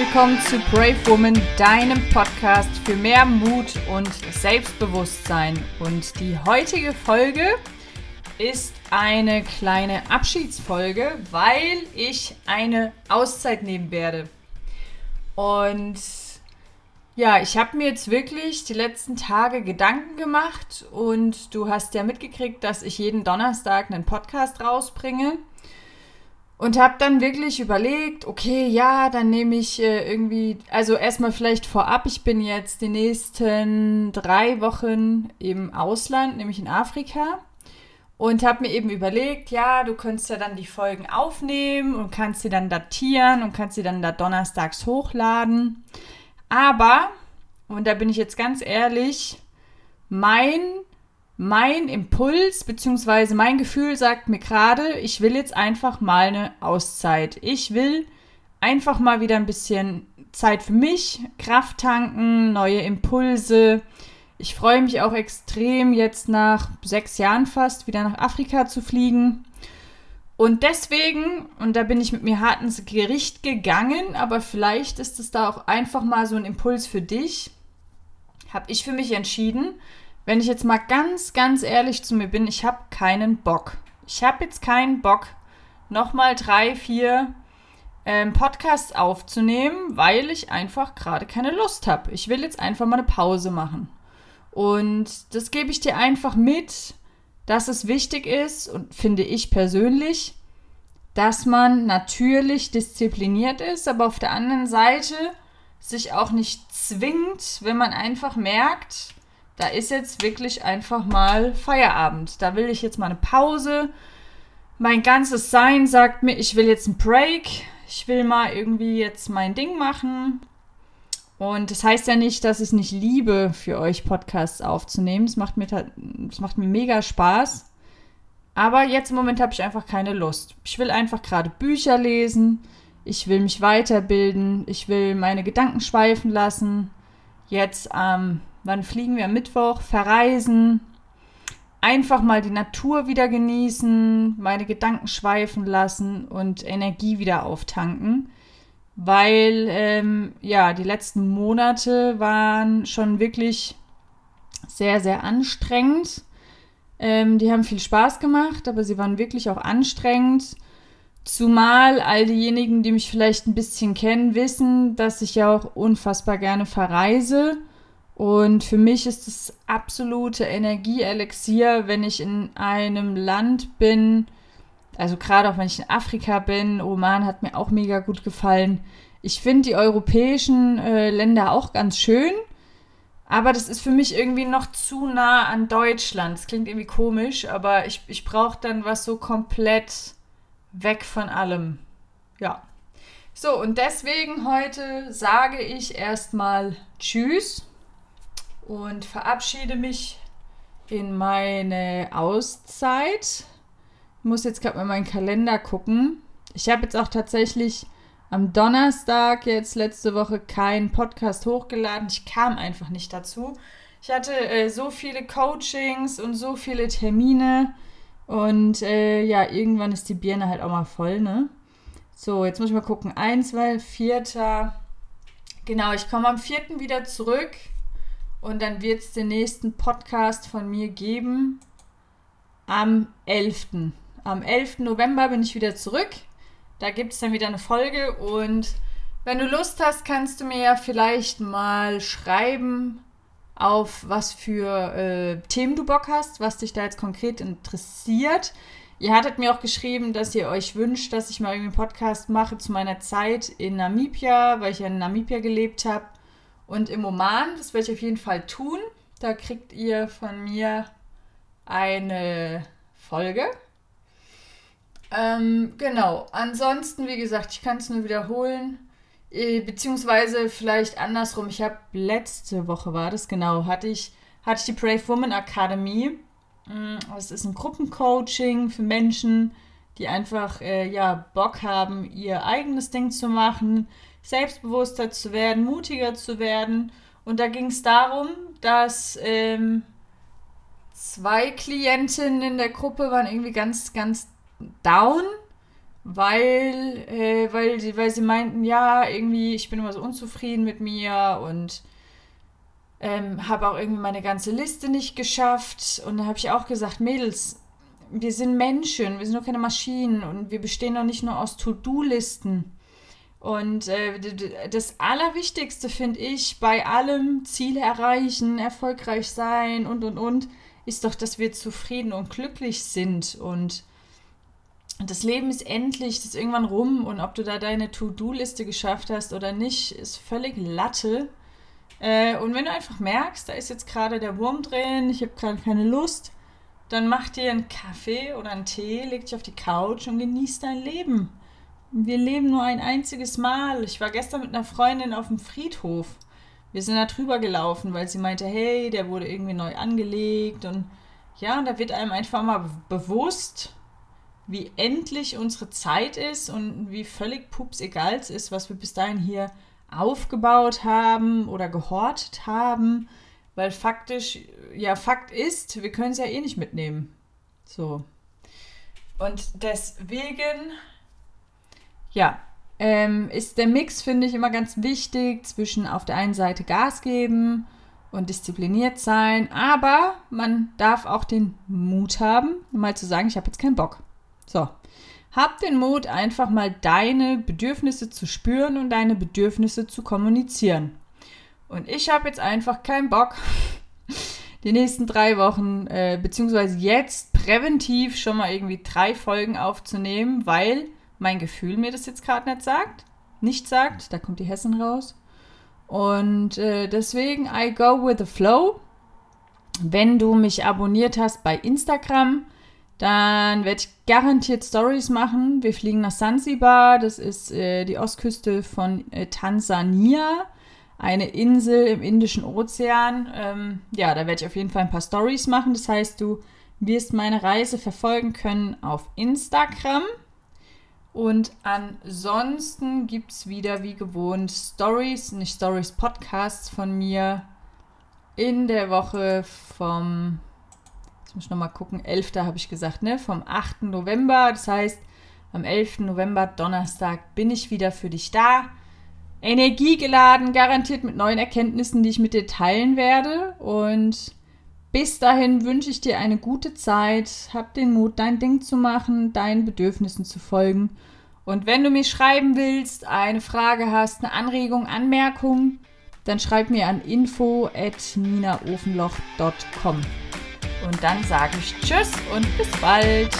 willkommen zu Brave Woman, deinem Podcast für mehr Mut und Selbstbewusstsein. Und die heutige Folge ist eine kleine Abschiedsfolge, weil ich eine Auszeit nehmen werde. Und ja, ich habe mir jetzt wirklich die letzten Tage Gedanken gemacht und du hast ja mitgekriegt, dass ich jeden Donnerstag einen Podcast rausbringe. Und habe dann wirklich überlegt, okay, ja, dann nehme ich äh, irgendwie, also erstmal vielleicht vorab, ich bin jetzt die nächsten drei Wochen im Ausland, nämlich in Afrika. Und habe mir eben überlegt, ja, du könntest ja dann die Folgen aufnehmen und kannst sie dann datieren und kannst sie dann da donnerstags hochladen. Aber, und da bin ich jetzt ganz ehrlich, mein mein Impuls bzw. mein Gefühl sagt mir gerade, ich will jetzt einfach mal eine Auszeit. Ich will einfach mal wieder ein bisschen Zeit für mich, Kraft tanken, neue Impulse. Ich freue mich auch extrem, jetzt nach sechs Jahren fast wieder nach Afrika zu fliegen. Und deswegen, und da bin ich mit mir hart ins Gericht gegangen, aber vielleicht ist es da auch einfach mal so ein Impuls für dich, habe ich für mich entschieden, wenn ich jetzt mal ganz, ganz ehrlich zu mir bin, ich habe keinen Bock. Ich habe jetzt keinen Bock, nochmal drei, vier ähm, Podcasts aufzunehmen, weil ich einfach gerade keine Lust habe. Ich will jetzt einfach mal eine Pause machen. Und das gebe ich dir einfach mit, dass es wichtig ist und finde ich persönlich, dass man natürlich diszipliniert ist, aber auf der anderen Seite sich auch nicht zwingt, wenn man einfach merkt, da ist jetzt wirklich einfach mal Feierabend. Da will ich jetzt mal eine Pause. Mein ganzes Sein sagt mir, ich will jetzt einen Break. Ich will mal irgendwie jetzt mein Ding machen. Und das heißt ja nicht, dass ich es nicht liebe, für euch Podcasts aufzunehmen. Es macht mir, macht mir mega Spaß. Aber jetzt im Moment habe ich einfach keine Lust. Ich will einfach gerade Bücher lesen. Ich will mich weiterbilden. Ich will meine Gedanken schweifen lassen. Jetzt am Wann fliegen wir am Mittwoch? Verreisen. Einfach mal die Natur wieder genießen, meine Gedanken schweifen lassen und Energie wieder auftanken. Weil, ähm, ja, die letzten Monate waren schon wirklich sehr, sehr anstrengend. Ähm, die haben viel Spaß gemacht, aber sie waren wirklich auch anstrengend. Zumal all diejenigen, die mich vielleicht ein bisschen kennen, wissen, dass ich ja auch unfassbar gerne verreise und für mich ist es absolute Energieelixier, wenn ich in einem Land bin, also gerade auch wenn ich in Afrika bin, Oman hat mir auch mega gut gefallen. Ich finde die europäischen äh, Länder auch ganz schön, aber das ist für mich irgendwie noch zu nah an Deutschland. Das klingt irgendwie komisch, aber ich, ich brauche dann was so komplett weg von allem. Ja. So, und deswegen heute sage ich erstmal Tschüss und verabschiede mich in meine Auszeit. Ich muss jetzt gerade mal meinen Kalender gucken. Ich habe jetzt auch tatsächlich am Donnerstag jetzt letzte Woche keinen Podcast hochgeladen. Ich kam einfach nicht dazu. Ich hatte äh, so viele Coachings und so viele Termine. Und äh, ja, irgendwann ist die Birne halt auch mal voll, ne? So, jetzt muss ich mal gucken. Eins, zwei, vierter. Genau, ich komme am vierten wieder zurück. Und dann wird es den nächsten Podcast von mir geben am 11. Am 11. November bin ich wieder zurück. Da gibt es dann wieder eine Folge. Und wenn du Lust hast, kannst du mir ja vielleicht mal schreiben, auf was für äh, Themen du Bock hast, was dich da jetzt konkret interessiert. Ihr hattet mir auch geschrieben, dass ihr euch wünscht, dass ich mal irgendwie einen Podcast mache zu meiner Zeit in Namibia, weil ich ja in Namibia gelebt habe und im Oman. Das werde ich auf jeden Fall tun. Da kriegt ihr von mir eine Folge. Ähm, genau. Ansonsten, wie gesagt, ich kann es nur wiederholen. Äh, beziehungsweise vielleicht andersrum. Ich habe letzte Woche war das genau, hatte ich, hatte ich die Brave Woman Academy. Das mm, ist ein Gruppencoaching für Menschen, einfach äh, ja, Bock haben, ihr eigenes Ding zu machen, selbstbewusster zu werden, mutiger zu werden. Und da ging es darum, dass ähm, zwei Klientinnen in der Gruppe waren irgendwie ganz, ganz down, weil, äh, weil, sie, weil sie meinten, ja, irgendwie, ich bin immer so unzufrieden mit mir und ähm, habe auch irgendwie meine ganze Liste nicht geschafft. Und da habe ich auch gesagt, Mädels, wir sind Menschen, wir sind doch keine Maschinen und wir bestehen doch nicht nur aus To-Do-Listen. Und äh, das Allerwichtigste finde ich bei allem Ziele erreichen, erfolgreich sein und und und, ist doch, dass wir zufrieden und glücklich sind. Und das Leben ist endlich, das ist irgendwann rum. Und ob du da deine To-Do-Liste geschafft hast oder nicht, ist völlig Latte. Äh, und wenn du einfach merkst, da ist jetzt gerade der Wurm drin, ich habe gerade keine Lust, dann mach dir einen Kaffee oder einen Tee, leg dich auf die Couch und genieß dein Leben. Wir leben nur ein einziges Mal. Ich war gestern mit einer Freundin auf dem Friedhof. Wir sind da drüber gelaufen, weil sie meinte, hey, der wurde irgendwie neu angelegt und ja, und da wird einem einfach mal bewusst, wie endlich unsere Zeit ist und wie völlig pups egal es ist, was wir bis dahin hier aufgebaut haben oder gehortet haben, weil faktisch, ja, Fakt ist, wir können es ja eh nicht mitnehmen. So. Und deswegen, ja, ähm, ist der Mix, finde ich, immer ganz wichtig zwischen auf der einen Seite Gas geben und diszipliniert sein, aber man darf auch den Mut haben, mal zu sagen, ich habe jetzt keinen Bock. So, hab den Mut, einfach mal deine Bedürfnisse zu spüren und deine Bedürfnisse zu kommunizieren. Und ich habe jetzt einfach keinen Bock, die nächsten drei Wochen, äh, beziehungsweise jetzt präventiv schon mal irgendwie drei Folgen aufzunehmen, weil mein Gefühl mir das jetzt gerade nicht sagt. Nicht sagt, da kommt die Hessen raus. Und äh, deswegen, I go with the flow. Wenn du mich abonniert hast bei Instagram, dann werde ich garantiert Stories machen. Wir fliegen nach Sansibar, das ist äh, die Ostküste von äh, Tansania, eine Insel im Indischen Ozean. Ähm, ja, da werde ich auf jeden Fall ein paar Stories machen. Das heißt, du wirst meine Reise verfolgen können auf Instagram. Und ansonsten gibt es wieder wie gewohnt Stories, nicht Stories, Podcasts von mir in der Woche vom Jetzt muss ich nochmal gucken. 11. habe ich gesagt, ne? Vom 8. November. Das heißt, am 11. November, Donnerstag, bin ich wieder für dich da. Energiegeladen, garantiert mit neuen Erkenntnissen, die ich mit dir teilen werde. Und bis dahin wünsche ich dir eine gute Zeit. Hab den Mut, dein Ding zu machen, deinen Bedürfnissen zu folgen. Und wenn du mir schreiben willst, eine Frage hast, eine Anregung, Anmerkung, dann schreib mir an info at ninaofenloch.com. Und dann sage ich Tschüss und bis bald.